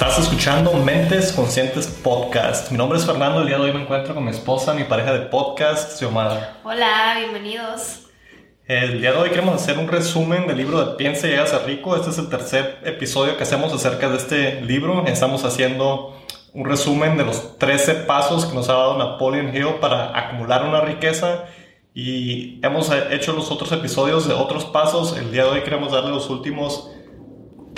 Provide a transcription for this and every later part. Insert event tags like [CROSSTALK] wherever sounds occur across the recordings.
Estás escuchando Mentes Conscientes Podcast. Mi nombre es Fernando. El día de hoy me encuentro con mi esposa, mi pareja de podcast, Xiomara. Hola, bienvenidos. El día de hoy queremos hacer un resumen del libro de Piensa y Llegas a Rico. Este es el tercer episodio que hacemos acerca de este libro. Estamos haciendo un resumen de los 13 pasos que nos ha dado Napoleon Hill para acumular una riqueza. Y hemos hecho los otros episodios de otros pasos. El día de hoy queremos darle los últimos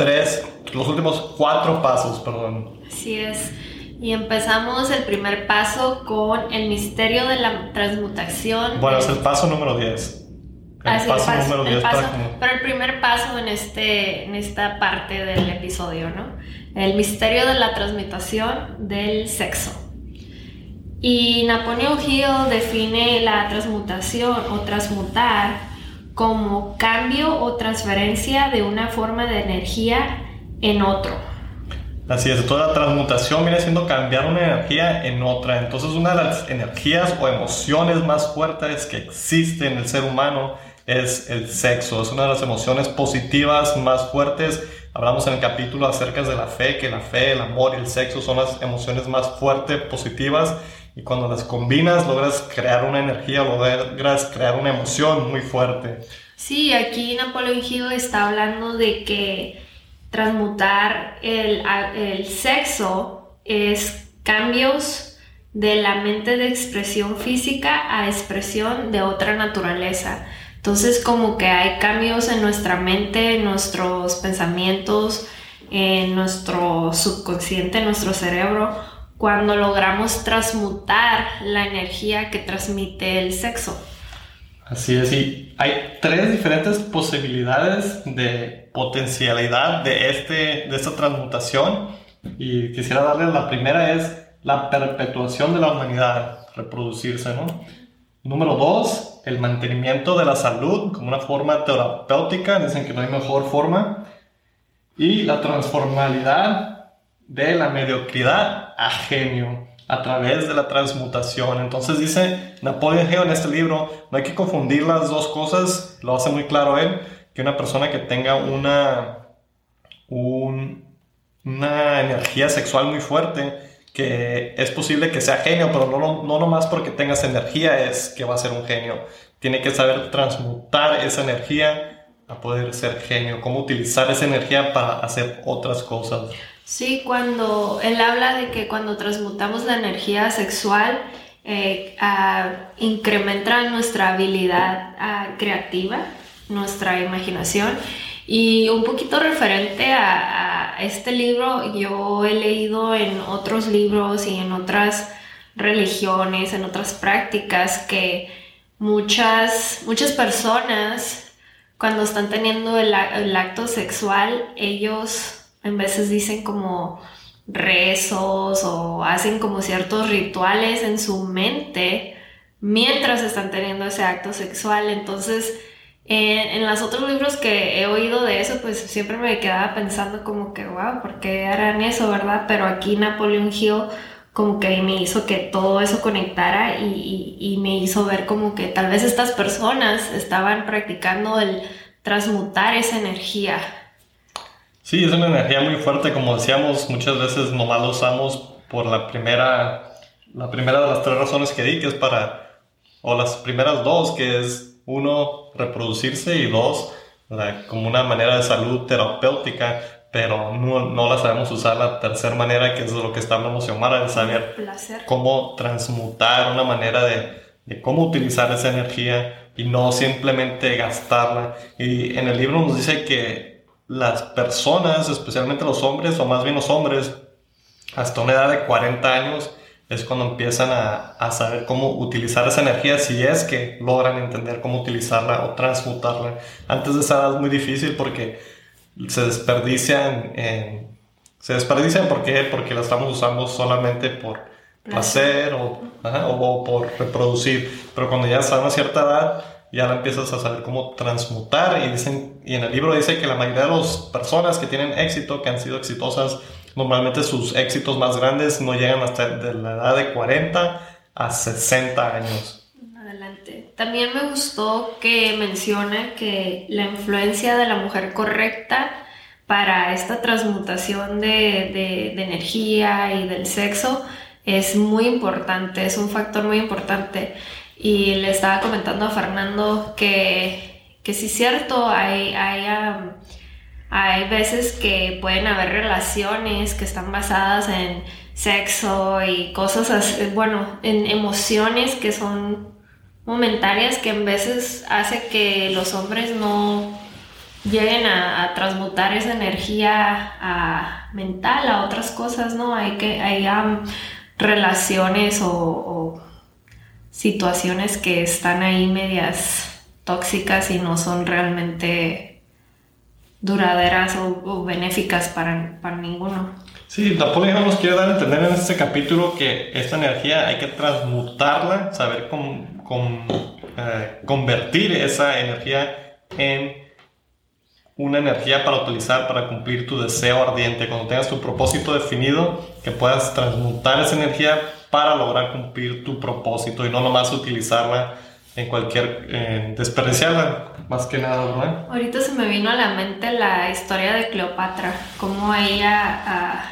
tres, los últimos cuatro pasos, perdón. Así es. Y empezamos el primer paso con el misterio de la transmutación. Bueno, es el paso número 10. El paso, el paso número 10 para Pero el primer paso en, este, en esta parte del episodio, ¿no? El misterio de la transmutación del sexo. Y Napoleon Hill define la transmutación o transmutar como cambio o transferencia de una forma de energía en otro. Así es, toda transmutación viene siendo cambiar una energía en otra. Entonces una de las energías o emociones más fuertes que existe en el ser humano es el sexo. Es una de las emociones positivas más fuertes. Hablamos en el capítulo acerca de la fe, que la fe, el amor y el sexo son las emociones más fuertes, positivas y cuando las combinas logras crear una energía, logras crear una emoción muy fuerte. Sí, aquí Napoleón Hill está hablando de que transmutar el, el sexo es cambios de la mente de expresión física a expresión de otra naturaleza. Entonces como que hay cambios en nuestra mente, en nuestros pensamientos, en nuestro subconsciente, en nuestro cerebro, cuando logramos transmutar la energía que transmite el sexo. Así es, y hay tres diferentes posibilidades de potencialidad de, este, de esta transmutación y quisiera darle la primera es la perpetuación de la humanidad, reproducirse, ¿no? Número dos, el mantenimiento de la salud como una forma terapéutica, dicen que no hay mejor forma. Y la transformalidad de la mediocridad a genio a través de la transmutación. Entonces dice Napoleon Hill en este libro, no hay que confundir las dos cosas, lo hace muy claro él, que una persona que tenga una, una energía sexual muy fuerte, que es posible que sea genio, pero no, no nomás porque tengas energía es que va a ser un genio. Tiene que saber transmutar esa energía a poder ser genio, cómo utilizar esa energía para hacer otras cosas. Sí, cuando él habla de que cuando transmutamos la energía sexual, eh, incrementa nuestra habilidad creativa, nuestra imaginación. Y un poquito referente a, este libro, yo he leído en otros libros y en otras religiones, en otras prácticas, que muchas, muchas personas, cuando están teniendo el acto sexual, ellos en veces dicen como rezos o hacen como ciertos rituales en su mente mientras están teniendo ese acto sexual. Entonces, en los otros libros que he oído de eso, pues siempre me quedaba pensando como que, wow, ¿por qué harán eso, verdad? Pero aquí Napoleon Hill como que me hizo que todo eso conectara y, y me hizo ver como que tal vez estas personas estaban practicando el transmutar esa energía Sí, es una energía muy fuerte, como decíamos, muchas veces nomás lo usamos por la primera, la primera de las tres razones que di, que es para, o las primeras dos, que es uno, reproducirse y dos, como una manera de salud terapéutica, pero no, no, la sabemos usar la tercera manera, que es lo que está hablando Xiomara, de saber cómo transmutar una manera de, de cómo utilizar esa energía y no simplemente gastarla. Y en el libro nos dice que las personas, especialmente los hombres, o más bien los hombres, hasta una edad de 40 años, es cuando empiezan a, a, saber cómo utilizar esa energía, si es que logran entender cómo utilizarla o transmutarla. Antes de esa edad es muy difícil porque se desperdician, se desperdician porque, porque la estamos usando solamente por placer o, o, por reproducir. Pero cuando ya están a una cierta edad, ya la empiezas a saber cómo transmutar y, dicen, y en el libro dice que la mayoría de las personas que tienen éxito, que han sido exitosas, normalmente sus éxitos más grandes no llegan hasta de la edad de 40 a 60 años. Adelante. También me gustó que menciona que la influencia de la mujer correcta para esta transmutación de, de, energía y del sexo es muy importante, es un factor muy importante. Y le estaba comentando a Fernando que, que sí es cierto, hay, hay, hay veces que pueden haber relaciones que están basadas en sexo y cosas así, bueno, en emociones que son momentarias que en veces hace que los hombres no lleguen a, transmutar esa energía mental a otras cosas, ¿no? Hay que hay relaciones o, situaciones que están ahí medias tóxicas y no son realmente duraderas o, benéficas para, para ninguno. Sí, Napoleón nos quiere dar a entender en este capítulo que esta energía hay que transmutarla, saber con, eh, convertir esa energía en una energía para utilizar para cumplir tu deseo ardiente. Cuando tengas tu propósito definido, que puedas transmutar esa energía para lograr cumplir tu propósito y no nomás utilizarla en cualquier, eh, desperdiciarla, más que nada, ¿verdad? Ahorita se me vino a la mente la historia de Cleopatra, cómo ella... Ah,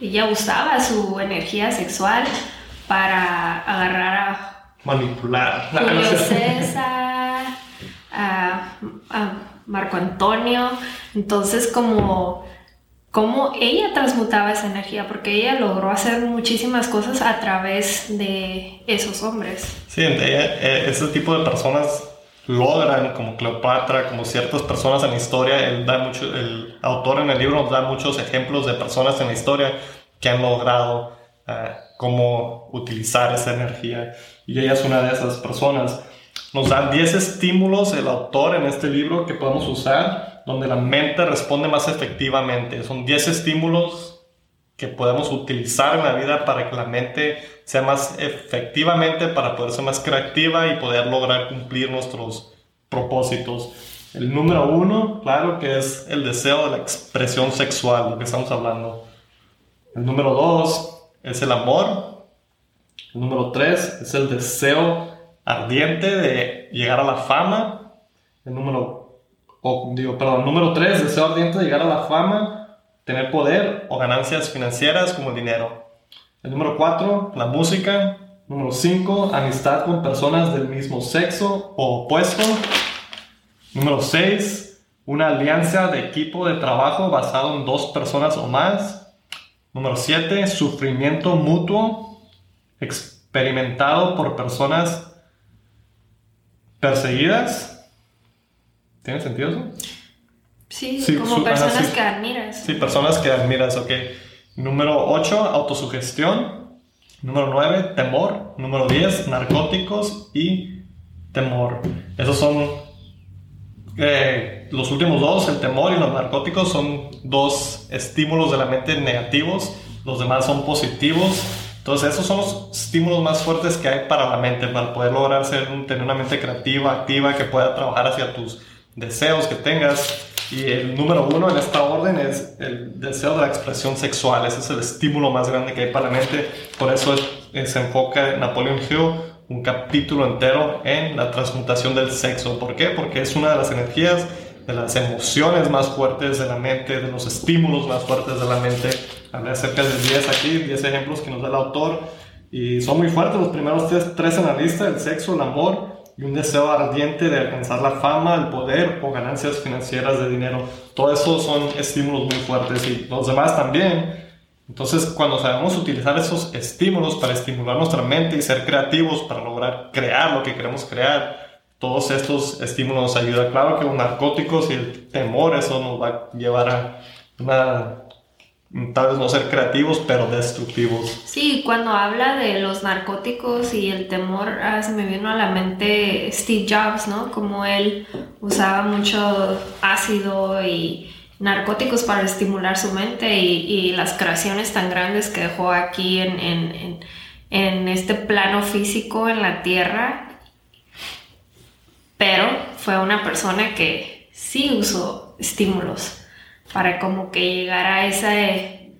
ella usaba su energía sexual para agarrar a manipular Julio [LAUGHS] César, a, Marco Antonio. Entonces, como, como ella transmutaba esa energía, porque ella logró hacer muchísimas cosas a través de esos hombres. Sí, ese tipo de personas logran, como Cleopatra, como ciertas personas en la historia, él da mucho, el autor en el libro nos da muchos ejemplos de personas en la historia que han logrado uh, cómo utilizar esa energía. Y ella es una de esas personas. Nos dan 10 estímulos el autor en este libro que podemos usar, donde la mente responde más efectivamente. Son 10 estímulos que podemos utilizar en la vida para que la mente sea más efectivamente, para poder ser más creativa y poder lograr cumplir nuestros propósitos. El número uno, claro que es el deseo de la expresión sexual, lo que estamos hablando. El número dos es el amor. El número tres es el deseo ardiente de llegar a la fama. El número, digo, perdón, número tres, deseo ardiente de llegar a la fama, tener poder o ganancias financieras como dinero. El número cuatro, la música. Número cinco, amistad con personas del mismo sexo o opuesto. Número seis, una alianza de equipo de trabajo basado en dos personas o más. Número 7, sufrimiento mutuo experimentado por personas perseguidas. ¿Tiene sentido eso? Sí, como personas que admiras. Sí, personas que admiras, ok. Número 8, autosugestión. Número 9, temor. Número 10, narcóticos y temor. Esos son eh, los últimos dos, el temor y los narcóticos, son dos estímulos de la mente negativos, los demás son positivos. Entonces esos son los estímulos más fuertes que hay para la mente, para poder lograr ser, tener una mente creativa, activa, que pueda trabajar hacia tus deseos que tengas. Y el número uno en esta orden es el deseo de la expresión sexual. Ese es el estímulo más grande que hay para la mente. Por eso se enfoca Napoleon Hill un capítulo entero en la transmutación del sexo. ¿Por qué? Porque es una de las energías, de las emociones más fuertes de la mente, de los estímulos más fuertes de la mente. Hablé acerca de 10 aquí, 10 ejemplos que nos da el autor. Y son muy fuertes los primeros tres en la lista, el sexo, el amor y un deseo ardiente de alcanzar la fama, el poder o ganancias financieras de dinero. Todo eso son estímulos muy fuertes y los demás también entonces, cuando sabemos utilizar esos estímulos para estimular nuestra mente y ser creativos para lograr crear lo que queremos crear, todos estos estímulos nos ayudan. Claro que los narcóticos y el temor, eso nos va a llevar a una tal vez no ser creativos, pero destructivos. Sí, cuando habla de los narcóticos y el temor, ah, se me vino a la mente Steve Jobs, ¿no? Como él usaba mucho ácido y narcóticos para estimular su mente y, las creaciones tan grandes que dejó aquí en, este plano físico en la tierra. Pero fue una persona que sí usó estímulos para como que llegara a esa, e,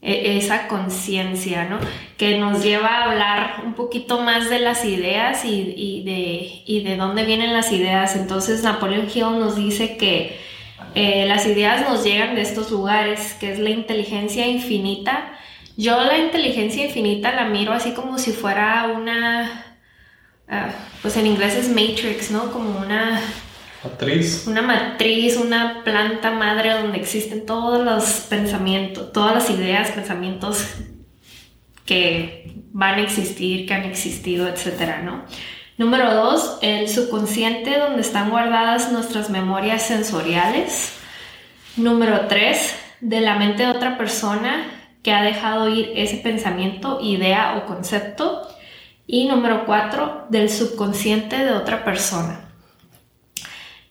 esa conciencia, ¿no? Que nos lleva a hablar un poquito más de las ideas y, de, y de dónde vienen las ideas. Entonces Napoleón Hill nos dice que eh, las ideas nos llegan de estos lugares, que es la inteligencia infinita. Yo la inteligencia infinita la miro así como si fuera una, ah, pues en inglés es matrix, ¿no? Como una Una matriz, una planta madre donde existen todos los pensamientos, todas las ideas, pensamientos que van a existir, que han existido, etcétera, ¿no? Número dos, el subconsciente donde están guardadas nuestras memorias sensoriales. Número tres, de la mente de otra persona que ha dejado ir ese pensamiento, idea o concepto. Y número cuatro, del subconsciente de otra persona.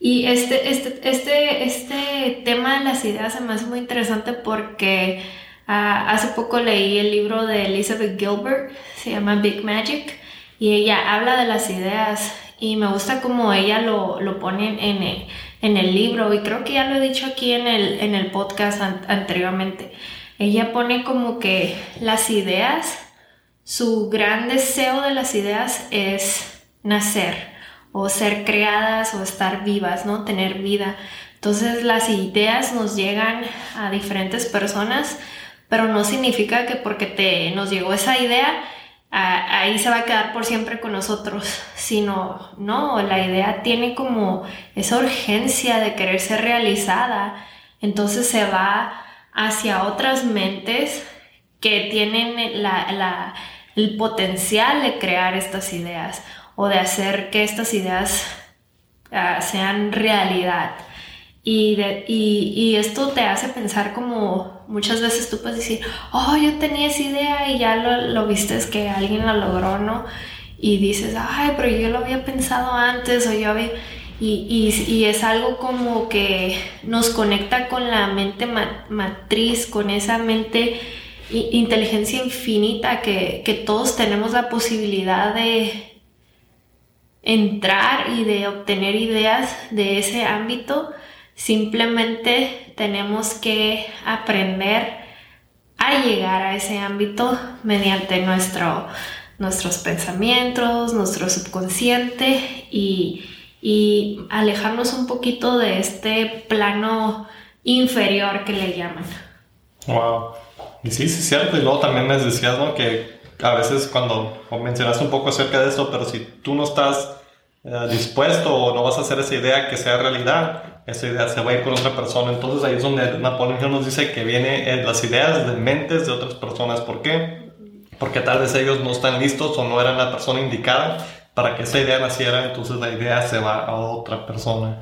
Y este, este, este, este tema de las ideas se me hace muy interesante porque ah, hace poco leí el libro de Elizabeth Gilbert, se llama Big Magic, y ella habla de las ideas y me gusta como ella lo, lo pone en el, en el, libro y creo que ya lo he dicho aquí en el, en el podcast anteriormente. Ella pone como que las ideas, su gran deseo de las ideas es nacer o ser creadas o estar vivas, ¿no? Tener vida. Entonces las ideas nos llegan a diferentes personas, pero no significa que porque te, nos llegó esa idea, ahí se va a quedar por siempre con nosotros, sino, no, la idea tiene como esa urgencia de querer ser realizada, entonces se va hacia otras mentes que tienen el potencial de crear estas ideas o de hacer que estas ideas ah, sean realidad. Y, y, esto te hace pensar como muchas veces tú puedes decir, oh, yo tenía esa idea y ya lo, lo viste que alguien la logró, ¿no? Y dices, ay, pero yo lo había pensado antes o yo había... Y, y, es algo como que nos conecta con la mente matriz, con esa mente inteligencia infinita que, que todos tenemos la posibilidad de, entrar y de obtener ideas de ese ámbito, simplemente tenemos que aprender a llegar a ese ámbito mediante nuestro, nuestros pensamientos, nuestro subconsciente y, y alejarnos un poquito de este plano inferior que le llaman. Wow. Y sí, sí, es cierto. Y luego también les decías, ¿no? Que a veces cuando mencionaste un poco acerca de eso, pero si tú no estás eh, dispuesto o no vas a hacer esa idea que sea realidad, esa idea se va a ir con otra persona. Entonces ahí es donde Napoleón nos dice que vienen las ideas de mentes de otras personas. ¿Por qué? Porque tal vez ellos no están listos o no eran la persona indicada para que esa idea naciera, entonces la idea se va a otra persona.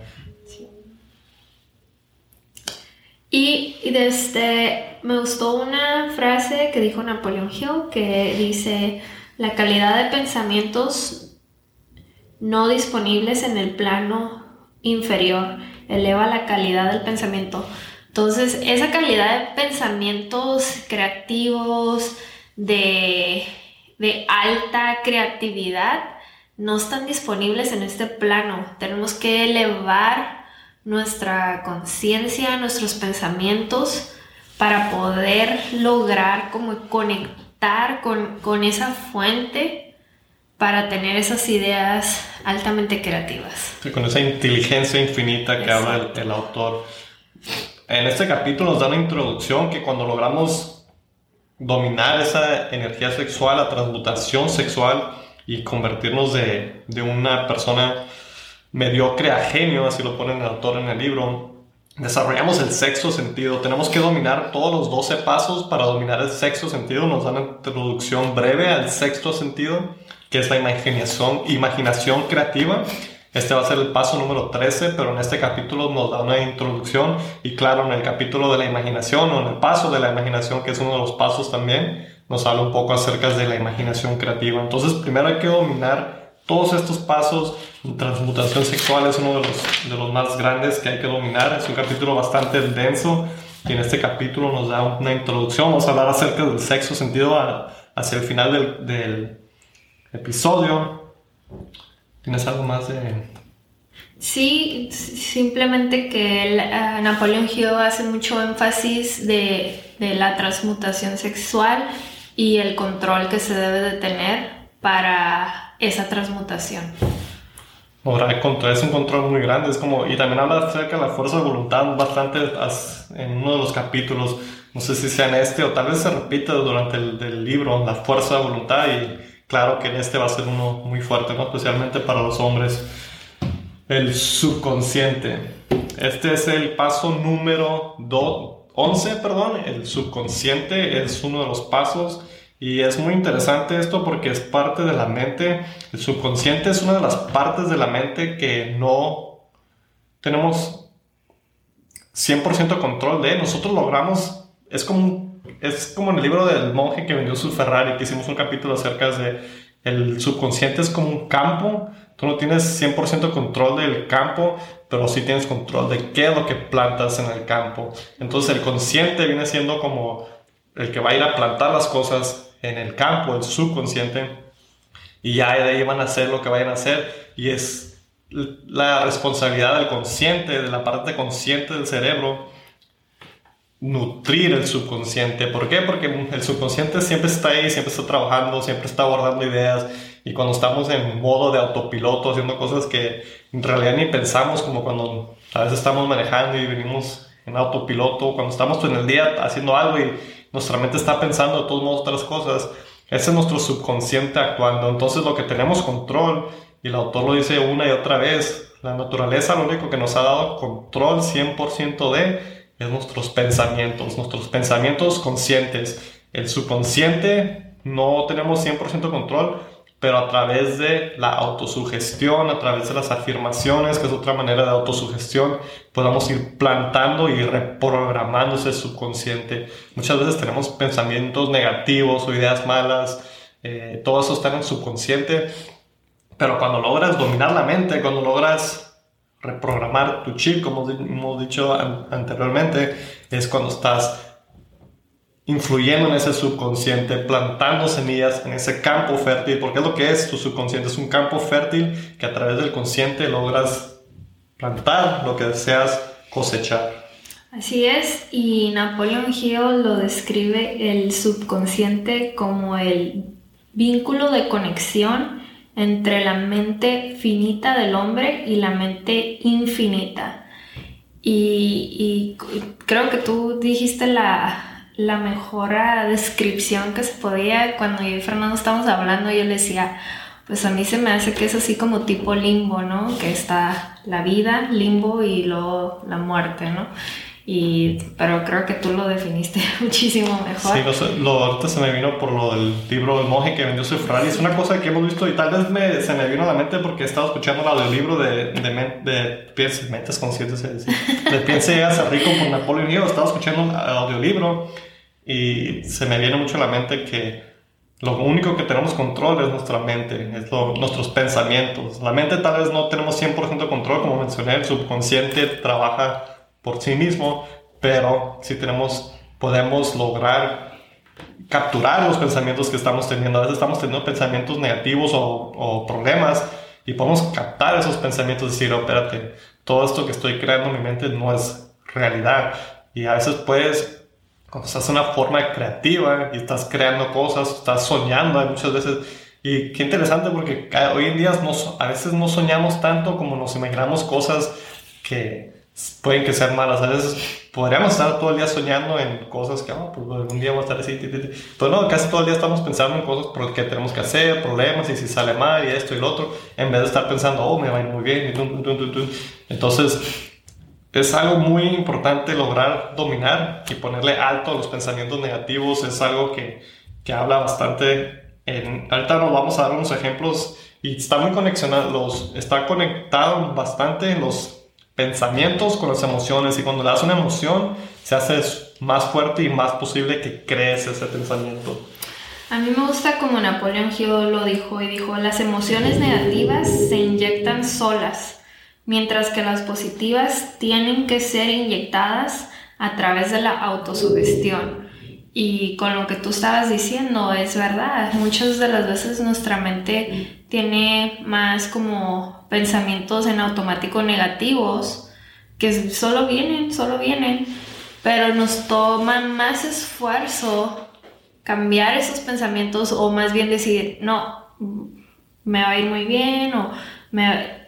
Y desde, me gustó una frase que dijo Napoleón Hill que dice, la calidad de pensamientos no disponibles en el plano inferior eleva la calidad del pensamiento. Entonces, esa calidad de pensamientos creativos, de, de alta creatividad, no están disponibles en este plano. Tenemos que elevar nuestra conciencia, nuestros pensamientos, para poder lograr como conectar con, esa fuente para tener esas ideas altamente creativas. con esa inteligencia infinita que habla el, autor. En este capítulo nos da una introducción que cuando logramos dominar esa energía sexual, la transmutación sexual y convertirnos de, de una persona mediocre a genio, así lo pone el autor en el libro, desarrollamos el sexto sentido. Tenemos que dominar todos los 12 pasos para dominar el sexto sentido. Nos da una introducción breve al sexto sentido, que es la imaginación, imaginación creativa. Este va a ser el paso número 13, pero en este capítulo nos da una introducción y claro, en el capítulo de la imaginación o en el paso de la imaginación, que es uno de los pasos también, nos habla un poco acerca de la imaginación creativa. Entonces, primero hay que dominar todos estos pasos, transmutación sexual es uno de los, de los más grandes que hay que dominar. Es un capítulo bastante denso y en este capítulo nos da una introducción. Vamos a hablar acerca del sexo sentido hacia el final del, episodio. ¿Tienes algo más de...? Sí, simplemente que uh, Napoleón Hill hace mucho énfasis de, de la transmutación sexual y el control que se debe de tener para esa transmutación. control. Es un control muy grande. Es como, y también habla acerca de la fuerza de voluntad bastante en uno de los capítulos. No sé si sea en este o tal vez se repite durante el libro, la fuerza de voluntad. Y claro que en este va a ser uno muy fuerte, ¿no? especialmente para los hombres. El subconsciente. Este es el paso número 11, perdón. El subconsciente es uno de los pasos. Y es muy interesante esto porque es parte de la mente. El subconsciente es una de las partes de la mente que no tenemos 100% control de. Nosotros logramos, es como, es como en el libro del monje que vendió su Ferrari, que hicimos un capítulo acerca de el subconsciente es como un campo Tú no tienes 100% control del campo, pero sí tienes control de qué es lo que plantas en el campo. Entonces el consciente viene siendo como el que va a ir a plantar las cosas en el campo, el subconsciente, y ya de ahí van a hacer lo que vayan a hacer. Y es la responsabilidad del consciente, de la parte consciente del cerebro, nutrir el subconsciente. ¿Por qué? Porque el subconsciente siempre está ahí, siempre está trabajando, siempre está guardando ideas y cuando estamos en modo de autopiloto, haciendo cosas que en realidad ni pensamos, como cuando a veces estamos manejando y venimos en autopiloto, cuando estamos en el día haciendo algo y nuestra mente está pensando de todos modos otras cosas, ese es nuestro subconsciente actuando. Entonces lo que tenemos control, y el autor lo dice una y otra vez, la naturaleza lo único que nos ha dado control 100% de es nuestros pensamientos, nuestros pensamientos conscientes. El subconsciente no tenemos 100% control, pero a través de la autosugestión, a través de las afirmaciones, que es otra manera de autosugestión, podamos ir plantando y reprogramando ese subconsciente. Muchas veces tenemos pensamientos negativos o ideas malas, eh, todo eso está en el subconsciente, pero cuando logras dominar la mente, cuando logras reprogramar tu chip, como hemos dicho anteriormente, es cuando estás influyendo en ese subconsciente, plantando semillas en ese campo fértil, porque es lo que es tu subconsciente, es un campo fértil que a través del consciente logras plantar lo que deseas cosechar. Así es, y Napoleon Hill lo describe el subconsciente como el vínculo de conexión entre la mente finita del hombre y la mente infinita. Y, y creo que tú dijiste la, la mejor descripción que se podía. Cuando yo y Fernando estábamos hablando, yo le decía, pues a mí se me hace que es así como tipo limbo, ¿no? Que está la vida, limbo y luego la muerte, ¿no? Y, pero creo que tú lo definiste [LAUGHS] muchísimo mejor. Sí, lo, ahorita se me vino por lo del libro del monje que vendió su Ferrari. Es una cosa que hemos visto y tal vez me, se me vino a la mente porque he estado escuchando el libro de, de, de, Mentes Conscientes, de Piense y rico por Napoleón Hill. Estaba escuchando un audiolibro y se me viene mucho a la mente que lo único que tenemos control es nuestra mente, es nuestros pensamientos. La mente tal vez no tenemos 100% control, como mencioné, el subconsciente trabaja por sí mismo, pero si tenemos, podemos lograr capturar los pensamientos que estamos teniendo. A veces estamos teniendo pensamientos negativos o, o problemas y podemos captar esos pensamientos y decir, oh, espérate, todo esto que estoy creando en mi mente no es realidad. Y a veces puedes cuando estás en una forma creativa y estás creando cosas, estás soñando muchas veces. Y qué interesante porque hoy en día a veces no soñamos tanto como nos imaginamos cosas que pueden que sean malas. A veces podríamos estar todo el día soñando en cosas que, oh, pues un día voy a estar así. Pero no, casi todo el día estamos pensando en cosas por que tenemos que hacer, problemas y si sale mal y esto y lo otro, en vez de estar pensando, oh, me va a ir muy bien. Entonces, es algo muy importante lograr dominar y ponerle alto a los pensamientos negativos. Es algo que, que habla bastante. En, ahorita nos vamos a dar unos ejemplos y está muy conexionado, los, está conectado bastante los pensamientos con las emociones y cuando le das una emoción se hace más fuerte y más posible que crees ese pensamiento. A mí me gusta como Napoleón Hill lo dijo y dijo, las emociones negativas se inyectan solas mientras que las positivas tienen que ser inyectadas a través de la autosugestión. Y con lo que tú estabas diciendo, es verdad, muchas de las veces nuestra mente tiene más como pensamientos en automático negativos, que solo vienen, solo vienen, pero nos toma más esfuerzo cambiar esos pensamientos o más bien decir, no, me va a ir muy bien o me,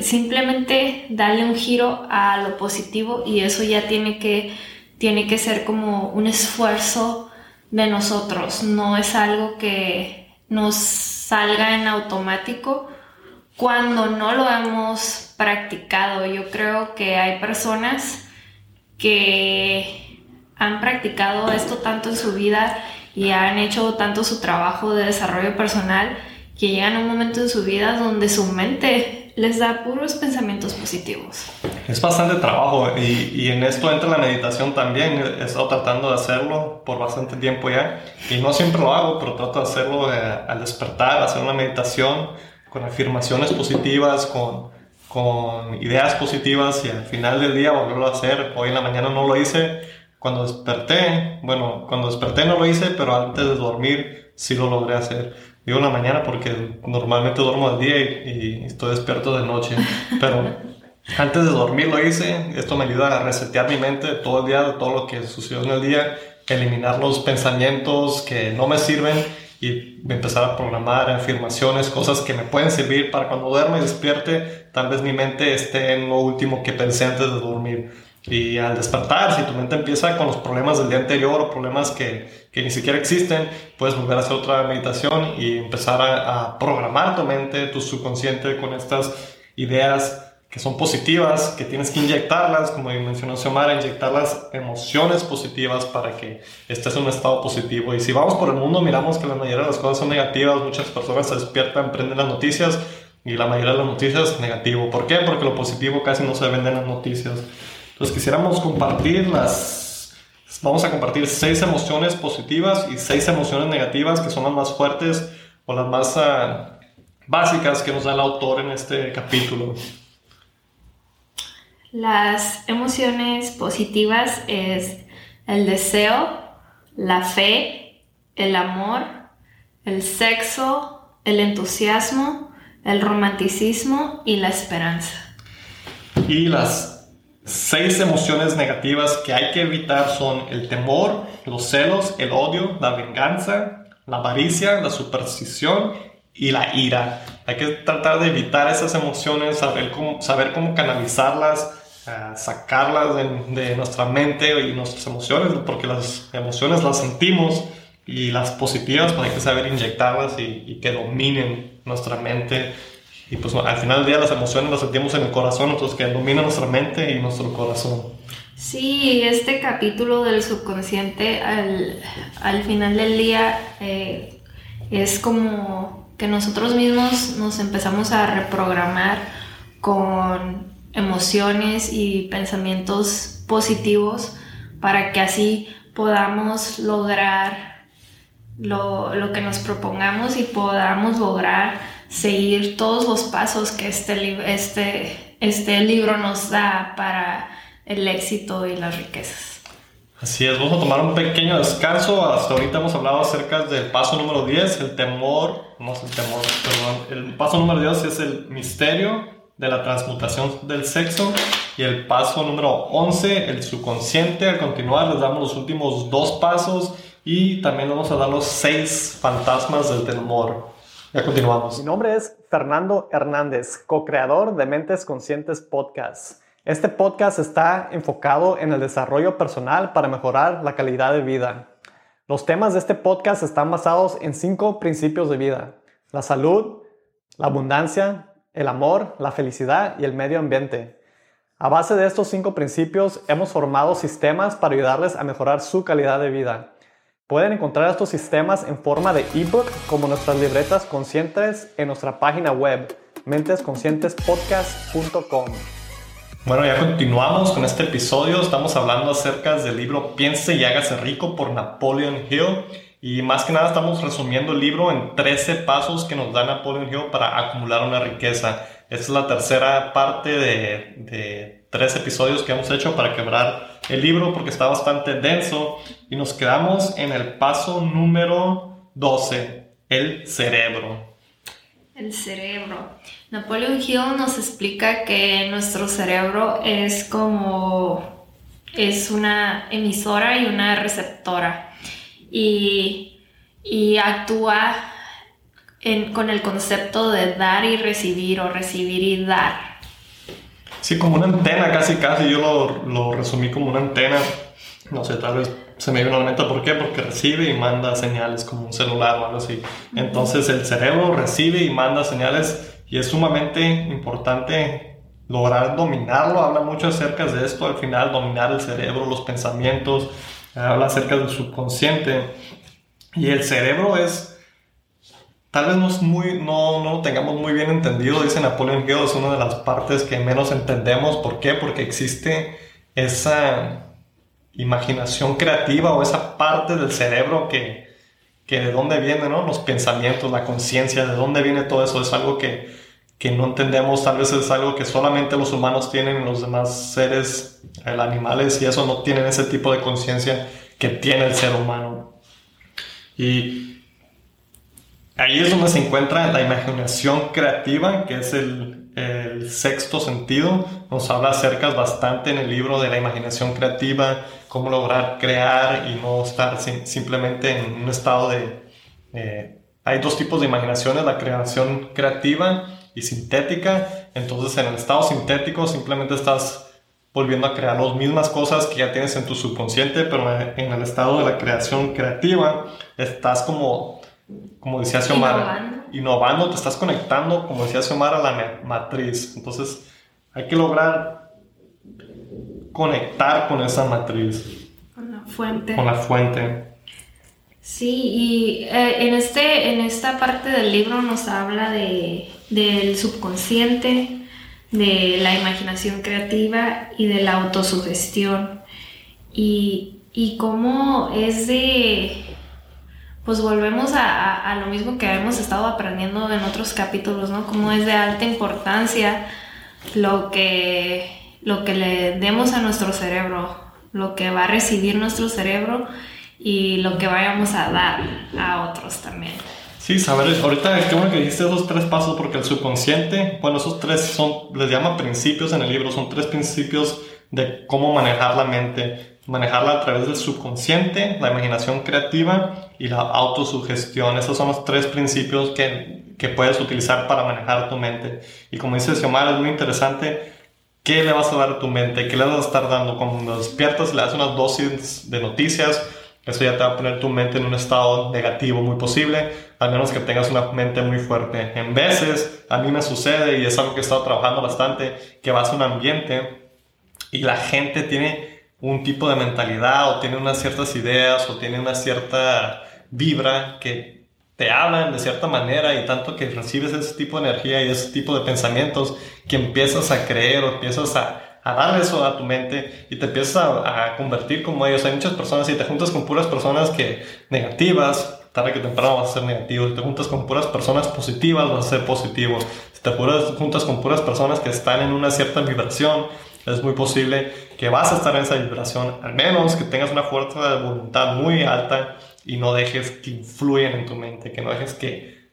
simplemente darle un giro a lo positivo y eso ya tiene que, tiene que ser como un esfuerzo de nosotros, no es algo que nos salga en automático cuando no lo hemos practicado. Yo creo que hay personas que han practicado esto tanto en su vida y han hecho tanto su trabajo de desarrollo personal que llegan a un momento en su vida donde su mente les da puros pensamientos positivos. Es bastante trabajo y, y, en esto entra la meditación también. He estado tratando de hacerlo por bastante tiempo ya y no siempre lo hago, pero trato de hacerlo eh, al despertar, hacer una meditación con afirmaciones positivas, con, con ideas positivas y al final del día volverlo a hacer. Hoy en la mañana no lo hice. Cuando desperté, bueno, cuando desperté no lo hice, pero antes de dormir sí lo logré hacer. Digo en la mañana porque normalmente duermo al día y, estoy despierto de noche, pero antes de dormir lo hice. Esto me ayuda a resetear mi mente de todo el día, de todo lo que sucedió en el día, eliminar los pensamientos que no me sirven y empezar a programar afirmaciones, cosas que me pueden servir para cuando duerma y despierte, tal vez mi mente esté en lo último que pensé antes de dormir. Y al despertar, si tu mente empieza con los problemas del día anterior o problemas que, que ni siquiera existen, puedes volver a hacer otra meditación y empezar a, a programar tu mente, tu subconsciente con estas ideas que son positivas, que tienes que inyectarlas, como mencionó Xiomara, inyectar las emociones positivas para que estés en un estado positivo. Y si vamos por el mundo, miramos que la mayoría de las cosas son negativas, muchas personas se despiertan, prenden las noticias y la mayoría de las noticias negativo. ¿Por qué? Porque lo positivo casi no se vende en las noticias. Entonces quisiéramos compartir las... Vamos a compartir seis emociones positivas y seis emociones negativas que son las más fuertes o las más uh, básicas que nos da el autor en este capítulo. Las emociones positivas es el deseo, la fe, el amor, el sexo, el entusiasmo, el romanticismo y la esperanza. Y las seis emociones negativas que hay que evitar son el temor, los celos, el odio, la venganza, la avaricia, la superstición y la ira. Hay que tratar de evitar esas emociones, saber cómo, canalizarlas, sacarlas de, nuestra mente y nuestras emociones, porque las emociones las sentimos y las positivas pues hay que saber inyectarlas y, que dominen nuestra mente. Y pues al final del día las emociones las sentimos en el corazón, entonces que dominen nuestra mente y nuestro corazón. Sí, este capítulo del subconsciente al, al final del día eh, es como que nosotros mismos nos empezamos a reprogramar con emociones y pensamientos positivos para que así podamos lograr lo, lo, que nos propongamos y podamos lograr seguir todos los pasos que este, este, este libro nos da para el éxito y las riquezas. Así es, vamos a tomar un pequeño descanso. Hasta ahorita hemos hablado acerca del paso número 10, el temor, no es el temor, perdón. El paso número 10 es el misterio de la transmutación del sexo. Y el paso número 11, el subconsciente. A continuar les damos los últimos dos pasos y también vamos a dar los seis fantasmas del temor. Ya continuamos. Mi nombre es Fernando Hernández, co-creador de Mentes Conscientes Podcast. Este podcast está enfocado en el desarrollo personal para mejorar la calidad de vida. Los temas de este podcast están basados en cinco principios de vida. La salud, la abundancia, el amor, la felicidad y el medio ambiente. A base de estos cinco principios hemos formado sistemas para ayudarles a mejorar su calidad de vida. Pueden encontrar estos sistemas en forma de ebook como nuestras libretas conscientes en nuestra página web mentesconscientespodcast.com. Bueno, ya continuamos con este episodio. Estamos hablando acerca del libro Piense y hágase rico por Napoleon Hill. Y más que nada estamos resumiendo el libro en 13 pasos que nos da Napoleon Hill para acumular una riqueza. Esta es la tercera parte de, de tres episodios que hemos hecho para quebrar el libro porque está bastante denso. Y nos quedamos en el paso número 12, el cerebro. El cerebro. Napoleon Hill nos explica que nuestro cerebro es como es una emisora y una receptora y, actúa con el concepto de dar y recibir o recibir y dar. Sí, como una antena, casi, casi. Yo lo, lo resumí como una antena. No sé, tal vez se me viene a la mente por qué, porque recibe y manda señales como un celular o algo así. Entonces el cerebro recibe y manda señales y es sumamente importante lograr dominarlo. Habla mucho acerca de esto al final, dominar el cerebro, los pensamientos, habla acerca del subconsciente. Y el cerebro es tal vez no, es muy, no, no, lo tengamos muy bien entendido, dice Napoleon Hill, es una de las partes que menos entendemos. ¿Por qué? Porque existe esa imaginación creativa o esa parte del cerebro que, que de dónde viene, ¿no? Los pensamientos, la conciencia, de dónde viene todo eso, es algo que, que no entendemos, tal vez es algo que solamente los humanos tienen y los demás seres, animales y eso no tienen ese tipo de conciencia que tiene el ser humano. Y ahí es donde se encuentra la imaginación creativa, que es el, sexto sentido. Nos habla acerca bastante en el libro de la imaginación creativa, cómo lograr crear y no estar simplemente en un estado de... Hay dos tipos de imaginaciones, la creación creativa y sintética. Entonces en el estado sintético simplemente estás volviendo a crear las mismas cosas que ya tienes en tu subconsciente, pero en el estado de la creación creativa estás como como decía Xiomara, innovando. te estás conectando, como decía Xiomara, a la matriz. Entonces, hay que lograr conectar con esa matriz. Con la fuente. Con la fuente. Sí, y eh, en, este, en esta parte del libro nos habla de, del subconsciente, de la imaginación creativa y de la autosugestión. Y, y cómo es de pues volvemos a, lo mismo que hemos estado aprendiendo en otros capítulos, ¿no? Como es de alta importancia lo que, lo que le demos a nuestro cerebro, lo que va a recibir nuestro cerebro y lo que vayamos a dar a otros también. Sí, saber, ahorita qué bueno que dijiste esos tres pasos porque el subconsciente, bueno, esos tres son, les llama principios en el libro, son tres principios de cómo manejar la mente, manejarla a través del subconsciente, la imaginación creativa y la autosugestión. Esos son los tres principios que, que puedes utilizar para manejar tu mente. Y como dice Xiomara, es muy interesante qué le vas a dar a tu mente, qué le vas a estar dando. Cuando despiertas, le das unas dosis de noticias, eso ya te va a poner tu mente en un estado negativo muy posible, al menos que tengas una mente muy fuerte. En veces, a mí me sucede, y es algo que he estado trabajando bastante, que vas a un ambiente y la gente tiene un tipo de mentalidad o tiene unas ciertas ideas o tiene una cierta vibra que te hablan de cierta manera y tanto que recibes ese tipo de energía y ese tipo de pensamientos que empiezas a creer o empiezas a, a darle eso a tu mente y te empiezas a, a, convertir como ellos. Hay muchas personas y te juntas con puras personas que negativas, tarde que temprano vas a ser negativo. Si te juntas con puras personas positivas, vas a ser positivo. Si te juntas con puras personas que están en una cierta vibración, es muy posible que vas a estar en esa vibración, al menos que tengas una fuerza de voluntad muy alta y no dejes que influyan en tu mente, que no dejes que...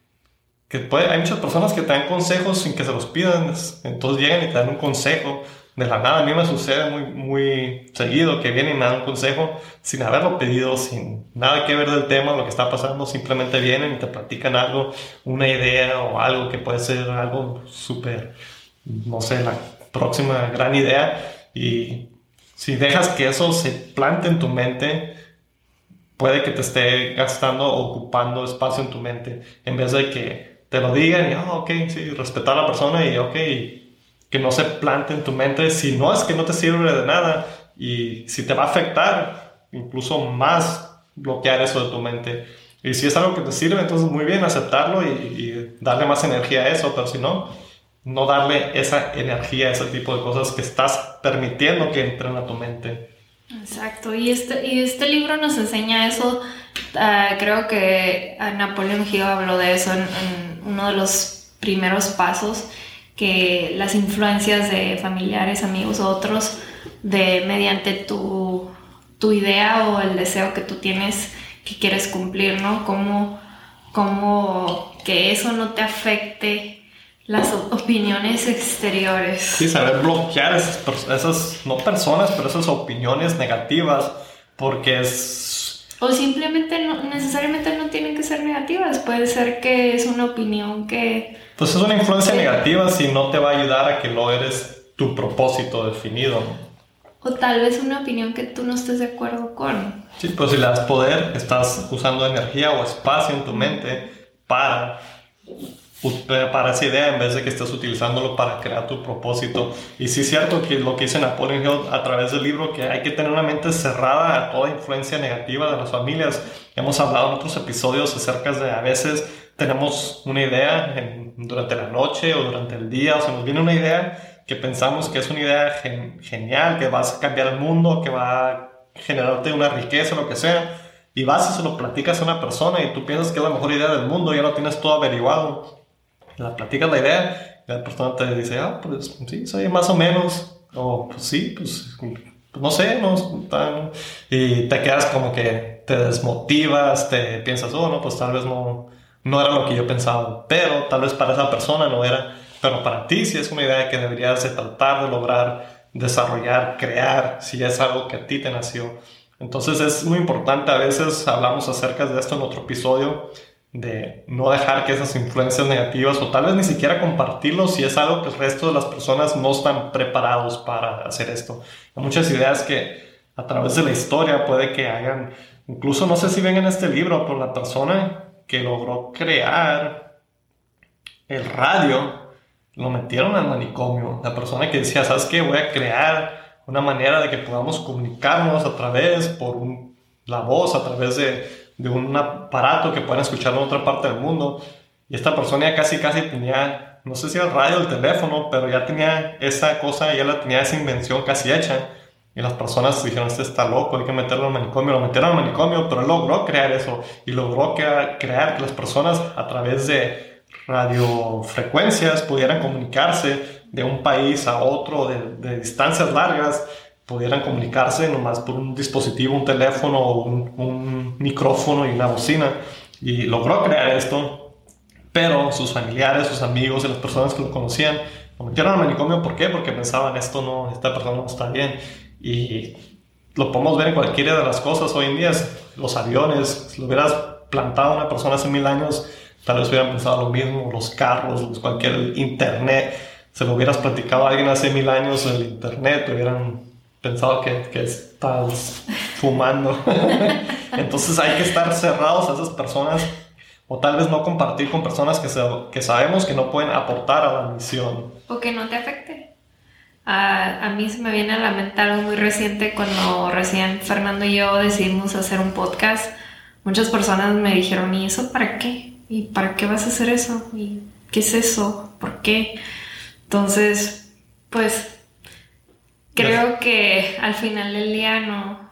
que puede, hay muchas personas que te dan consejos sin que se los pidan, entonces llegan y te dan un consejo de la nada. A mí me sucede muy, muy seguido que vienen y me dan un consejo sin haberlo pedido, sin nada que ver del tema, lo que está pasando, simplemente vienen y te platican algo, una idea o algo que puede ser algo súper, no sé, la próxima gran idea. Y si dejas que eso se plante en tu mente, puede que te esté gastando, ocupando espacio en tu mente, en vez de que te lo digan y, oh, ok, sí, respetar a la persona y, ok, que no se plante en tu mente, si no es que no te sirve de nada y si te va a afectar, incluso más bloquear eso de tu mente. Y si es algo que te sirve, entonces muy bien aceptarlo y, y darle más energía a eso, pero si no, no darle esa energía, ese tipo de cosas que estás permitiendo que entren a tu mente. Exacto, y este, y este libro nos enseña eso. Ah, creo que Napoleón Hill habló de eso en, uno de los primeros pasos, que las influencias de familiares, amigos otros, de mediante tu, tu idea o el deseo que tú tienes que quieres cumplir, ¿no? Como, como que eso no te afecte las opiniones exteriores. Sí, saber bloquear esas, esas, no personas, pero esas opiniones negativas, porque es, O simplemente no, necesariamente no tienen que ser negativas, puede ser que es una opinión que... Pues es una influencia negativa si no te va a ayudar a que logres tu propósito definido. O tal vez una opinión que tú no estés de acuerdo con. Sí, pero si le das poder, estás usando energía o espacio en tu mente para para esa idea en vez de que estés utilizándolo para crear tu propósito. Y sí es cierto que lo que dice Napoleon Hill a través del libro, que hay que tener una mente cerrada a toda influencia negativa de las familias. Hemos hablado en otros episodios acerca de a veces tenemos una idea durante la noche o durante el día, o se nos viene una idea que pensamos que es una idea genial, que vas a cambiar el mundo, que va a generarte una riqueza, lo que sea. Y vas y se lo platicas a una persona y tú piensas que es la mejor idea del mundo, ya lo tienes todo averiguado la platicas la idea y la persona te dice, ah, pues sí, soy más o menos, o pues sí, pues, pues no sé, no tan... y te quedas como que te desmotivas, te piensas, oh, no, pues tal vez no, no era lo que yo pensaba, pero tal vez para esa persona no era, pero para ti sí es una idea que deberías de tratar de lograr, desarrollar, crear, si es algo que a ti te nació. Entonces es muy importante, a veces hablamos acerca de esto en otro episodio, de no dejar que esas influencias negativas o tal vez ni siquiera compartirlo si es algo que el resto de las personas no están preparados para hacer esto. Hay muchas ideas que a través de la historia puede que hagan, incluso no sé si ven en este libro, por la persona que logró crear el radio, lo metieron al manicomio. La persona que decía, ¿sabes qué? Voy a crear una manera de que podamos comunicarnos a través, por la voz, a través de de un aparato que puedan escucharlo en otra parte del mundo. Y esta persona ya casi, casi tenía, no sé si el radio o el teléfono, pero ya tenía esa cosa, ya la tenía esa invención casi hecha. Y las personas dijeron, este está loco, hay que meterlo al manicomio. Lo metieron al manicomio, pero él logró crear eso. Y logró crear, crear que las personas a través de radiofrecuencias pudieran comunicarse de un país a otro, de, distancias largas, pudieran comunicarse nomás por un dispositivo, un teléfono, un, un micrófono y una bocina. Y logró crear esto, pero sus familiares, sus amigos y las personas que lo conocían lo metieron al manicomio. ¿Por qué? Porque pensaban, esto no, esta persona no está bien. Y lo podemos ver en cualquiera de las cosas hoy en día. Los aviones, si lo hubieras plantado a una persona hace mil años, tal vez hubieran pensado lo mismo. Los carros, cualquier internet. Se lo hubieras platicado a alguien hace mil años, el internet, hubieran pensaba que, que estás fumando. [LAUGHS] Entonces hay que estar cerrados a esas personas o tal vez no compartir con personas que, que sabemos que no pueden aportar a la misión. O que no te afecte. A, a, mí se me viene a la mente algo muy reciente cuando recién Fernando y yo decidimos hacer un podcast. Muchas personas me dijeron, ¿y eso para qué? ¿Y para qué vas a hacer eso? ¿Y qué es eso? ¿Por qué? Entonces, pues creo que al final del día no,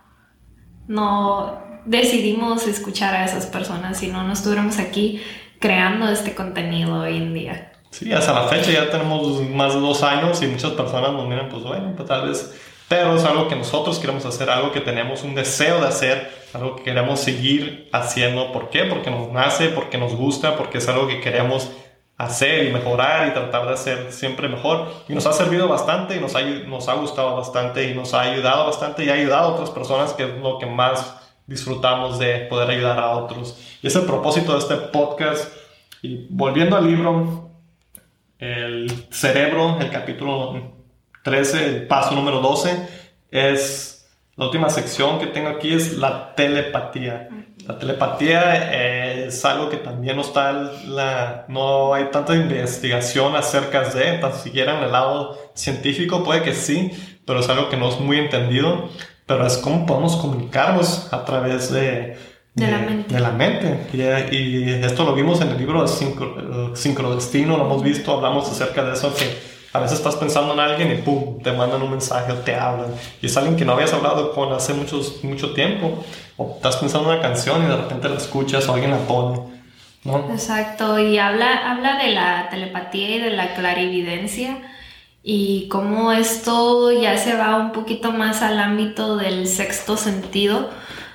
no decidimos escuchar a esas personas, si no, no estuviéramos aquí creando este contenido hoy en día. Sí, hasta la fecha ya tenemos más de dos años y muchas personas nos miran, pues bueno, pues tal vez, pero es algo que nosotros queremos hacer, algo que tenemos un deseo de hacer, algo que queremos seguir haciendo. ¿Por qué? Porque nos nace, porque nos gusta, porque es algo que queremos hacer y mejorar y tratar de hacer siempre mejor. Y nos ha servido bastante y nos ha, nos ha gustado bastante y nos ha ayudado bastante y ha ayudado a otras personas, que es lo que más disfrutamos de poder ayudar a otros. Y es el propósito de este podcast. Y volviendo al libro, el cerebro, el capítulo 13, el paso número 12, es la última sección que tengo aquí es la telepatía. La telepatía es algo que también no está la, no hay tanta investigación acerca de, tan siquiera en el lado científico, puede que sí, pero es algo que no es muy entendido. Pero es cómo podemos comunicarnos a través de, de, la mente. De la mente. Y, esto lo vimos en el libro de Sincro, Sincrodestino, lo hemos visto, hablamos acerca de eso que a veces estás pensando en alguien y pum, te mandan un mensaje o te hablan. Y es alguien que no habías hablado con hace muchos, mucho tiempo. O estás pensando en una canción y de repente la escuchas o alguien la pone. ¿no? Exacto. Y habla, habla de la telepatía y de la clarividencia. Y cómo esto ya se va un poquito más al ámbito del sexto sentido.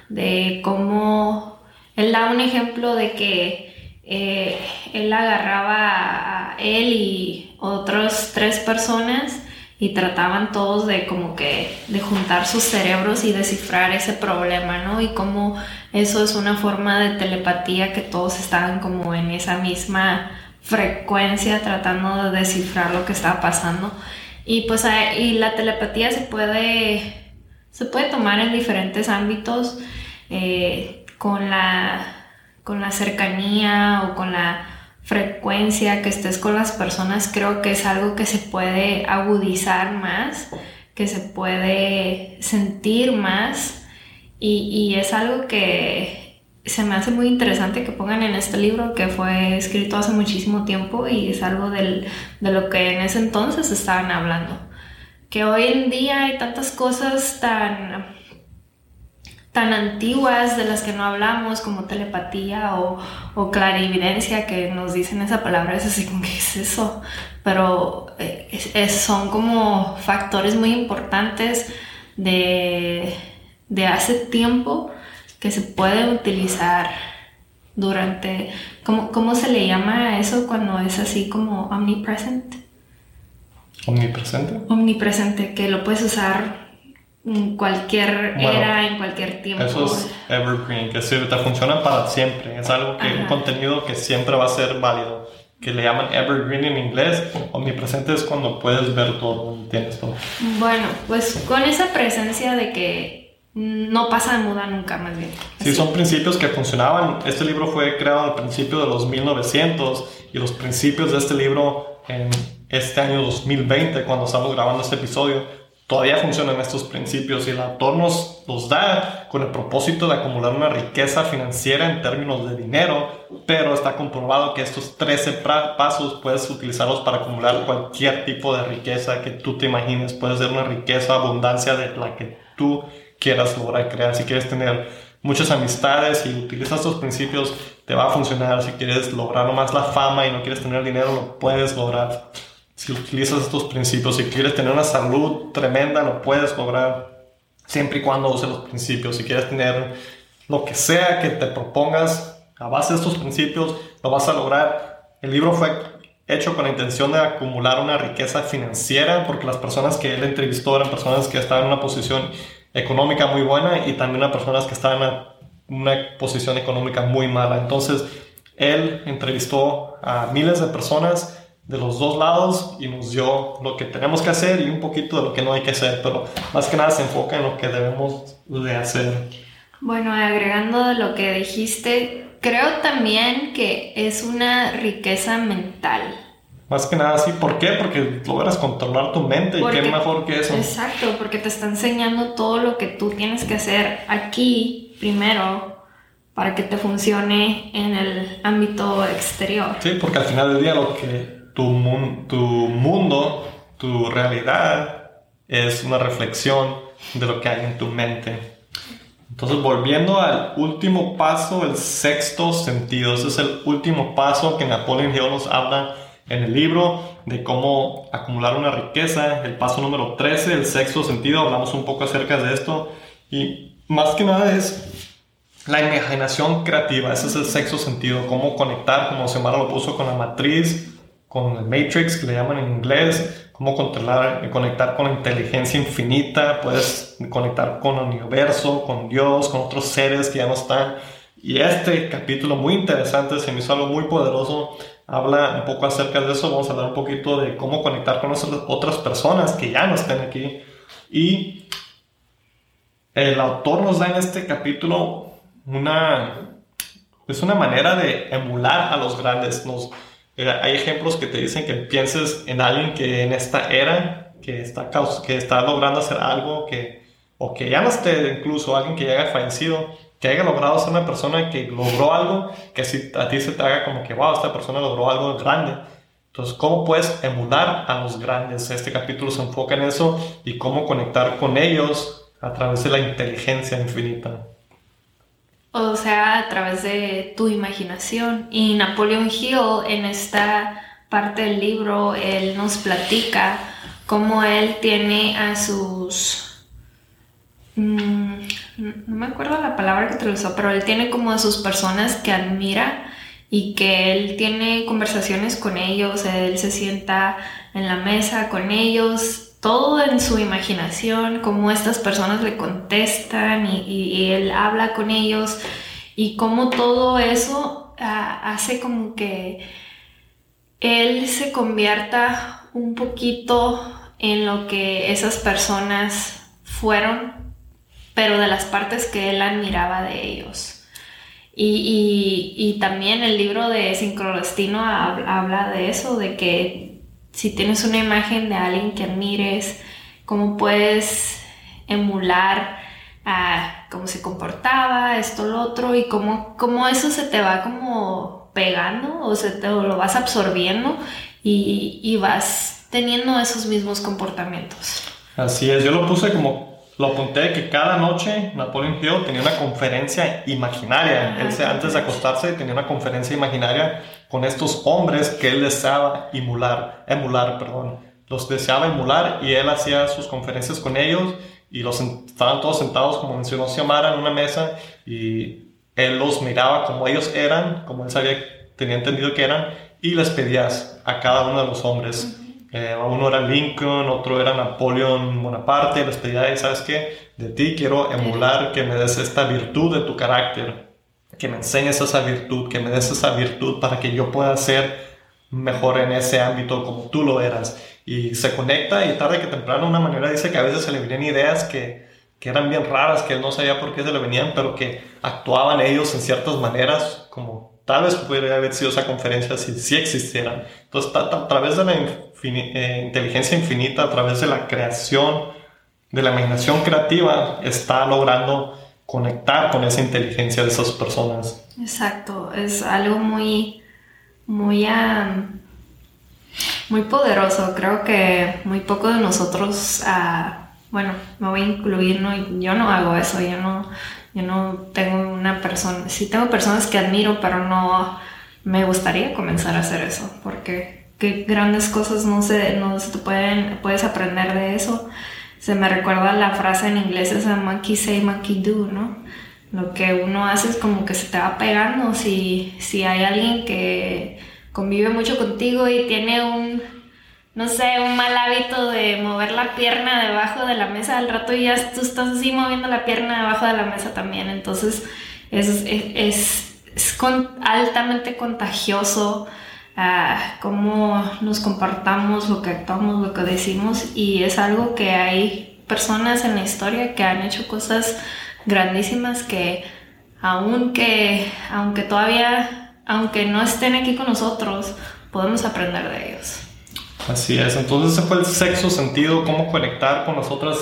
De cómo él da un ejemplo de que eh, él agarraba a él y otras tres personas y trataban todos de como que de juntar sus cerebros y descifrar ese problema, ¿no? Y cómo eso es una forma de telepatía que todos estaban como en esa misma frecuencia tratando de descifrar lo que estaba pasando. Y pues y la telepatía se puede, se puede tomar en diferentes ámbitos eh, con, la, con la cercanía o con la frecuencia que estés con las personas, creo que es algo que se puede agudizar más, que se puede sentir más y, es algo que se me hace muy interesante que pongan en este libro que fue escrito hace muchísimo tiempo y es algo de lo que en ese entonces estaban hablando. Que hoy en día hay tantas cosas tan tan antiguas de las que no hablamos como telepatía o, o clarividencia que nos dicen esa palabra es así como que es eso pero eh, son como factores muy importantes de, de hace tiempo que se pueden utilizar durante ¿cómo, ¿cómo se le llama a eso cuando es así como omnipresent? Omnipresente. Omnipresente, que lo puedes usar en cualquier era, en cualquier tiempo. Eso es evergreen, que sirve, te funciona para siempre. Es algo que, un contenido que siempre va a ser válido. Que le llaman evergreen en inglés. Omnipresente es cuando puedes ver todo, tienes todo. Bueno, pues con esa presencia de que no pasa de moda nunca, más bien. Sí, son principios que funcionaban. Este libro fue creado al principio de los 1900 y los principios de este libro en este año 2020, cuando estamos grabando este episodio, todavía funcionan estos principios y el autor nos los da con el propósito de acumular una riqueza financiera en términos de dinero, pero está comprobado que estos 13 pasos puedes utilizarlos para acumular cualquier tipo de riqueza que tú te imagines. Puede ser una riqueza, abundancia de la que tú quieras lograr crear. Si quieres tener muchas amistades y utilizas estos principios, te va a funcionar. Si quieres lograr más la fama y no quieres tener dinero, lo puedes lograr. Si utilizas estos principios, si quieres tener una salud tremenda, lo puedes lograr siempre y cuando uses los principios. Si quieres tener lo que sea que te propongas a base de estos principios, lo vas a lograr. El libro fue hecho con la intención de acumular una riqueza financiera, porque las personas que él entrevistó eran personas que estaban en una posición económica muy buena y también personas que estaban en una posición económica muy mala. Entonces, él entrevistó a miles de personas de los dos lados y nos dio lo que tenemos que hacer y un poquito de lo que no hay que hacer, pero más que nada se enfoca en lo que debemos de hacer. Bueno, agregando de lo que dijiste, creo también que es una riqueza mental. Más que nada, sí. ¿Por qué? Porque logras controlar tu mente y qué mejor que eso. Exacto, porque te está enseñando todo lo que tú tienes que hacer aquí primero para que te funcione en el ámbito exterior. Sí, porque al final del día lo que tu, mundo, tu realidad es una reflexión de lo que hay en tu mente. Entonces, volviendo al último paso, el sexto sentido. Ese es el último paso que Napoleon Hill nos habla en el libro de cómo acumular una riqueza. El paso número 13, el sexto sentido. Hablamos un poco acerca de esto. Y más que nada es la imaginación creativa. Ese es el sexto sentido. Cómo conectar, como Semara lo puso, con la matriz con el Matrix, que le llaman en inglés, cómo controlar, conectar con la inteligencia infinita, puedes conectar con el universo, con Dios, con otros seres que ya no están. Y este capítulo muy interesante, se me hizo algo muy poderoso, habla un poco acerca de eso, vamos a hablar un poquito de cómo conectar con otras personas que ya no están aquí. Y el autor nos da en este capítulo una, es una manera de emular a los grandes, nos hay ejemplos que te dicen que pienses en alguien que en esta era, que está, que está logrando hacer algo, que, o que ya no esté incluso alguien que ya haya fallecido, que haya logrado ser una persona que logró algo, que si a ti se te haga como que, wow, esta persona logró algo grande. Entonces, ¿cómo puedes emular a los grandes? Este capítulo se enfoca en eso y cómo conectar con ellos a través de la inteligencia infinita o sea, a través de tu imaginación. Y Napoleon Hill, en esta parte del libro, él nos platica cómo él tiene a sus... Mm, no me acuerdo la palabra que utilizó, pero él tiene como a sus personas que admira y que él tiene conversaciones con ellos, él se sienta en la mesa con ellos todo en su imaginación, cómo estas personas le contestan y, él habla con ellos y cómo todo eso ah, hace como que él se convierta un poquito en lo que esas personas fueron, pero de las partes que él admiraba de ellos. Y, también el libro de Sincrodestino habla de eso, de que si tienes una imagen de alguien que admires, cómo puedes emular a cómo se comportaba, esto, lo otro, y cómo, cómo eso se te va como pegando o se te lo vas absorbiendo y, y vas teniendo esos mismos comportamientos. Así es, yo lo puse como lo apunté que cada noche Napoleon Hill tenía una conferencia imaginaria. él antes de acostarse tenía una conferencia imaginaria con estos hombres que él deseaba emular, emular, perdón. Los deseaba emular y él hacía sus conferencias con ellos y los estaban todos sentados, como mencionó Xiomara, en una mesa y él los miraba como ellos eran, como él sabía, tenía entendido que eran y les pedías a cada uno de los hombres. Eh, uno era Lincoln, otro era Napoleón Bonaparte, les pedía, ¿sabes qué? De ti quiero emular que me des esta virtud de tu carácter, que me enseñes esa virtud, que me des esa virtud para que yo pueda ser mejor en ese ámbito como tú lo eras. Y se conecta y tarde que temprano una manera dice que a veces se le venían ideas que, que eran bien raras, que él no sabía por qué se le venían, pero que actuaban ellos en ciertas maneras como tal vez podría haber sido esa conferencia si, si existieran. Entonces, a, través de la eh, inteligencia infinita, a través de la creación, de la imaginación creativa, está logrando conectar con esa inteligencia de esas personas. Exacto, es algo muy, muy, muy poderoso. Creo que muy poco de nosotros, uh, bueno, me voy a incluir, no, yo no hago eso, yo no, yo no tengo una persona, sí tengo personas que admiro, pero no me gustaría comenzar a hacer eso, porque qué grandes cosas no se, no se te pueden, puedes aprender de eso. Se me recuerda la frase en inglés esa monkey say, monkey do, ¿no? Lo que uno hace es como que se te va pegando. Si, si hay alguien que convive mucho contigo y tiene un no sé, un mal hábito de mover la pierna debajo de la mesa, al rato ya tú estás así moviendo la pierna debajo de la mesa también, entonces es, es, es, altamente contagioso uh, cómo nos comportamos, lo que actuamos, lo que decimos y es algo que hay personas en la historia que han hecho cosas grandísimas que aunque, aunque todavía, aunque no estén aquí con nosotros, podemos aprender de ellos. Así es, entonces ese fue el sexto sentido, cómo conectar con las otras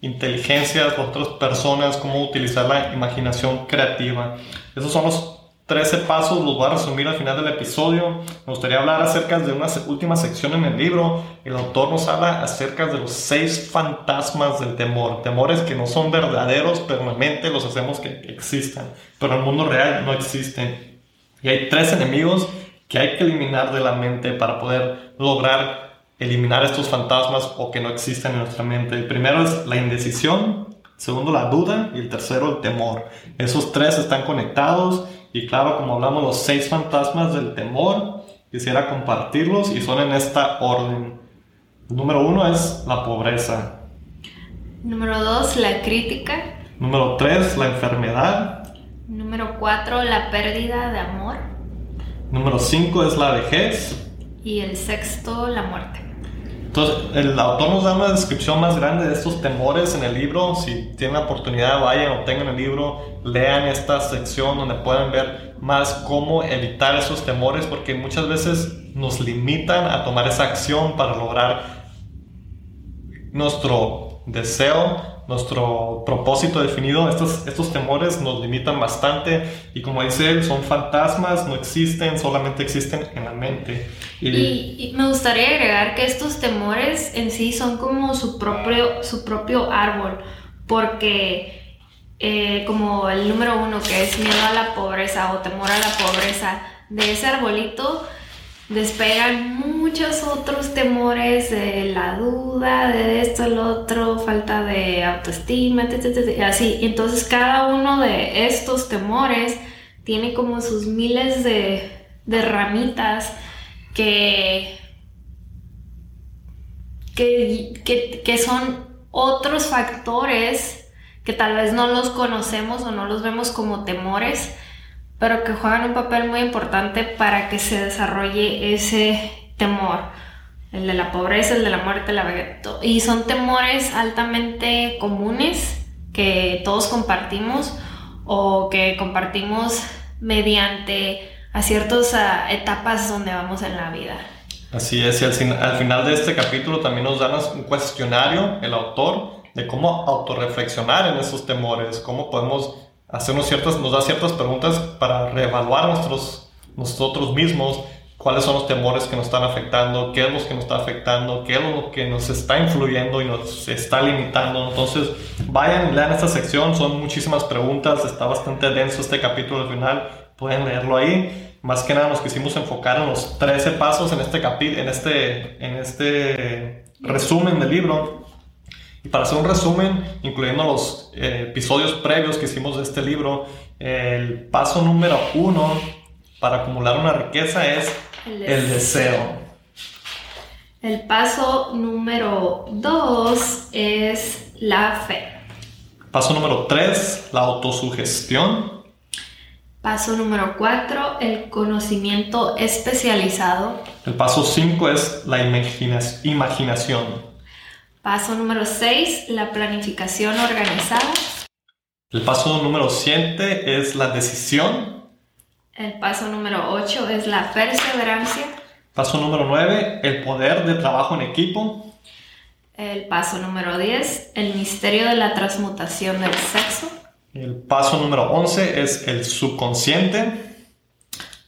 inteligencias, otras personas, cómo utilizar la imaginación creativa. Esos son los 13 pasos, los voy a resumir al final del episodio. Me gustaría hablar acerca de una última sección en el libro. El autor nos habla acerca de los seis fantasmas del temor. Temores que no son verdaderos, pero la mente los hacemos que existan, pero en el mundo real no existen. Y hay tres enemigos que hay que eliminar de la mente para poder lograr eliminar estos fantasmas o que no existen en nuestra mente. El primero es la indecisión, segundo la duda y el tercero el temor. Esos tres están conectados y claro, como hablamos, los seis fantasmas del temor, quisiera compartirlos y son en esta orden. número uno es la pobreza. Número dos, la crítica. Número tres, la enfermedad. Número cuatro, la pérdida de amor. Número 5 es la vejez. Y el sexto, la muerte. Entonces, el autor nos da una descripción más grande de estos temores en el libro. Si tienen la oportunidad, vayan o tengan el libro, lean esta sección donde pueden ver más cómo evitar esos temores, porque muchas veces nos limitan a tomar esa acción para lograr nuestro deseo nuestro propósito definido, estos, estos temores nos limitan bastante y como dice él, son fantasmas, no existen, solamente existen en la mente. Y, me gustaría agregar que estos temores en sí son como su propio, su propio árbol, porque eh, como el número uno que es miedo a la pobreza o temor a la pobreza, de ese arbolito despegan muchos otros temores de la duda, de esto, el otro, falta de autoestima, así. Entonces cada uno de estos temores tiene como sus miles de, ramitas que, que, que, que son otros factores que tal vez no los conocemos o no los vemos como temores, pero que juegan un papel muy importante para que se desarrolle ese temor. El de la pobreza, el de la muerte, la Y son temores altamente comunes que todos compartimos o que compartimos mediante a ciertas etapas donde vamos en la vida. Así es, y al, final de este capítulo también nos dan un cuestionario, el autor, de cómo autorreflexionar en esos temores, cómo podemos hacernos ciertas, nos da ciertas preguntas para reevaluar nuestros, nosotros mismos, cuáles son los temores que nos están afectando, qué es lo que nos está afectando, qué es lo que nos está influyendo y nos está limitando. Entonces, vayan, lean esta sección, son muchísimas preguntas, está bastante denso este capítulo al final, pueden leerlo ahí. Más que nada nos quisimos enfocar en los 13 pasos en este capítulo, en este, en este resumen del libro. Y para hacer un resumen, incluyendo los eh, episodios previos que hicimos de este libro, el paso número uno para acumular una riqueza es el deseo. El paso número dos es la fe. Paso número tres, la autosugestión. Paso número 4, el conocimiento especializado. El paso 5 es la imaginación. Paso número 6, la planificación organizada. El paso número 7 es la decisión. El paso número 8 es la perseverancia. Paso número 9, el poder de trabajo en equipo. El paso número 10, el misterio de la transmutación del sexo. El paso número 11 es el subconsciente.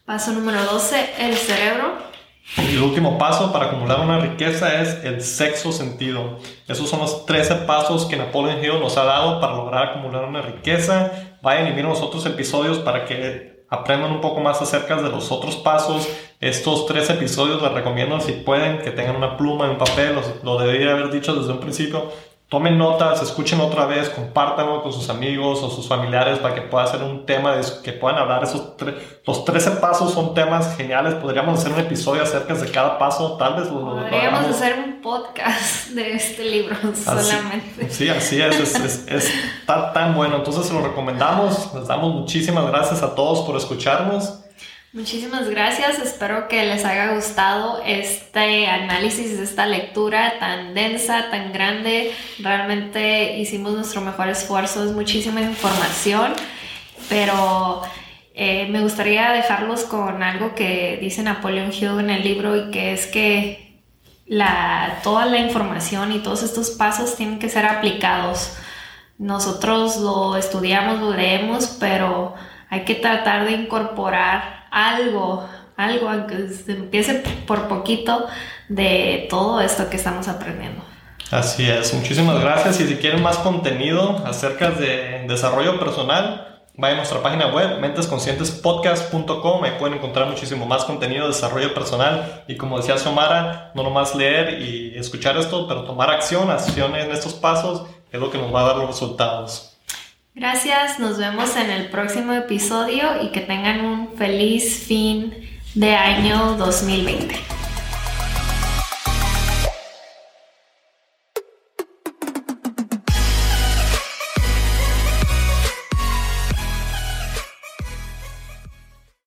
Paso número 12, el cerebro. El último paso para acumular una riqueza es el sexo sentido. Esos son los 13 pasos que Napoleon Hill nos ha dado para lograr acumular una riqueza. Vayan y miren los otros episodios para que aprendan un poco más acerca de los otros pasos. Estos tres episodios les recomiendo si pueden que tengan una pluma un papel, lo debería haber dicho desde un principio, tomen notas, escuchen otra vez, compártanlo con sus amigos o sus familiares para que pueda ser un tema de que puedan hablar. Esos los 13 pasos son temas geniales. Podríamos hacer un episodio acerca de cada paso, tal vez lo, Podríamos hacer un podcast de este libro [LAUGHS] solamente. Sí, así es, es, es, tan, tan bueno. Entonces se lo recomendamos. Les damos muchísimas gracias a todos por escucharnos. Muchísimas gracias, espero que les haya gustado este análisis, esta lectura tan densa, tan grande. Realmente hicimos nuestro mejor esfuerzo, es muchísima información, pero eh, me gustaría dejarlos con algo que dice Napoleon Hill en el libro y que es que toda la información y todos estos pasos tienen que ser aplicados. Nosotros lo estudiamos, lo leemos, pero hay que tratar de incorporar algo, algo, aunque se empiece por poquito, de todo esto que estamos aprendiendo. Así es, muchísimas gracias y si quieren más contenido acerca de desarrollo personal, vayan a nuestra página web mentesconscientespodcast.com, ahí pueden encontrar muchísimo más contenido de desarrollo personal y como decía Xiomara, no nomás leer y escuchar esto, pero tomar acción, acción en estos pasos es lo que nos va a dar los resultados. Gracias, nos vemos en el próximo episodio y que tengan un feliz fin de año 2020.